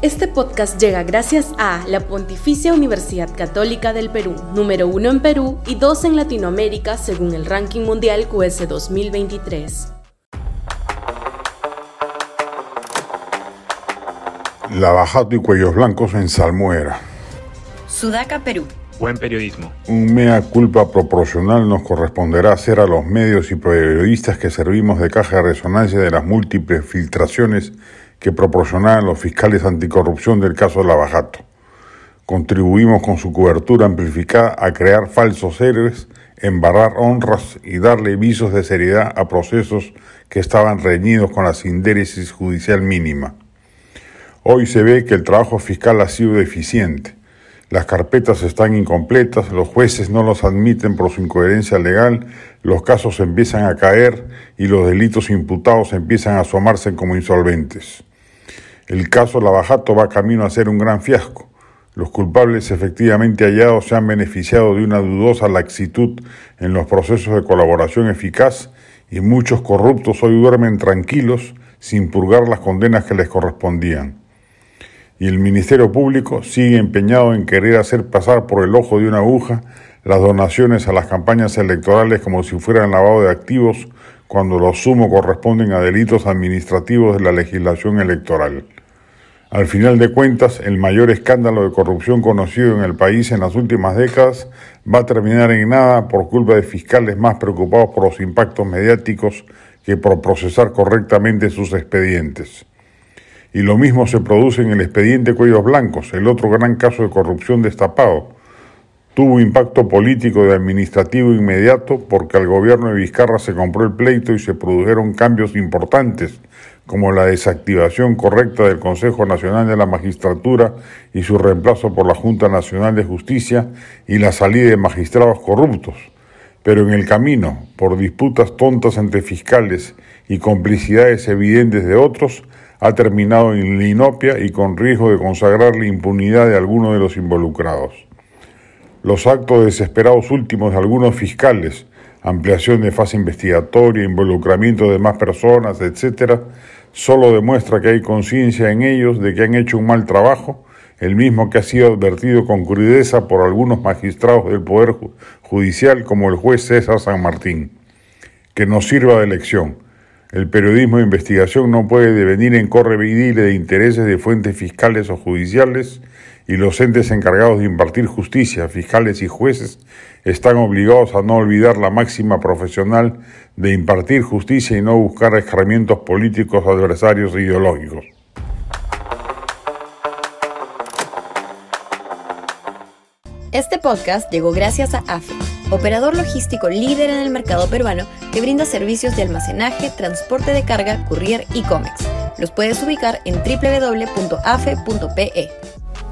Este podcast llega gracias a la Pontificia Universidad Católica del Perú, número uno en Perú y dos en Latinoamérica según el ranking mundial QS 2023. Lavajato y Cuellos Blancos en Salmuera. Sudaca, Perú. Buen periodismo. Un mea culpa proporcional nos corresponderá hacer a los medios y periodistas que servimos de caja de resonancia de las múltiples filtraciones que proporcionaban los fiscales anticorrupción del caso Lavajato. Contribuimos con su cobertura amplificada a crear falsos héroes, embarrar honras y darle visos de seriedad a procesos que estaban reñidos con la sindéresis judicial mínima. Hoy se ve que el trabajo fiscal ha sido deficiente. Las carpetas están incompletas, los jueces no los admiten por su incoherencia legal, los casos empiezan a caer y los delitos imputados empiezan a asomarse como insolventes. El caso Lavajato va camino a ser un gran fiasco. Los culpables efectivamente hallados se han beneficiado de una dudosa laxitud en los procesos de colaboración eficaz y muchos corruptos hoy duermen tranquilos sin purgar las condenas que les correspondían. Y el Ministerio Público sigue empeñado en querer hacer pasar por el ojo de una aguja las donaciones a las campañas electorales como si fueran lavado de activos cuando los sumo corresponden a delitos administrativos de la legislación electoral. Al final de cuentas, el mayor escándalo de corrupción conocido en el país en las últimas décadas va a terminar en nada por culpa de fiscales más preocupados por los impactos mediáticos que por procesar correctamente sus expedientes. Y lo mismo se produce en el expediente Cuellos Blancos, el otro gran caso de corrupción destapado. Tuvo impacto político y administrativo inmediato porque al gobierno de Vizcarra se compró el pleito y se produjeron cambios importantes como la desactivación correcta del Consejo Nacional de la Magistratura y su reemplazo por la Junta Nacional de Justicia y la salida de magistrados corruptos. Pero en el camino, por disputas tontas entre fiscales y complicidades evidentes de otros, ha terminado en la inopia y con riesgo de consagrar la impunidad de algunos de los involucrados. Los actos desesperados últimos de algunos fiscales, ampliación de fase investigatoria, involucramiento de más personas, etc., solo demuestra que hay conciencia en ellos de que han hecho un mal trabajo, el mismo que ha sido advertido con crudeza por algunos magistrados del Poder Judicial como el juez César San Martín. Que nos sirva de lección. El periodismo de investigación no puede devenir en correveidile de intereses de fuentes fiscales o judiciales y los entes encargados de impartir justicia, fiscales y jueces, están obligados a no olvidar la máxima profesional de impartir justicia y no buscar escarmientos políticos adversarios e ideológicos. Este podcast llegó gracias a AFE, operador logístico líder en el mercado peruano que brinda servicios de almacenaje, transporte de carga, courier y cómics. Los puedes ubicar en www.afe.pe.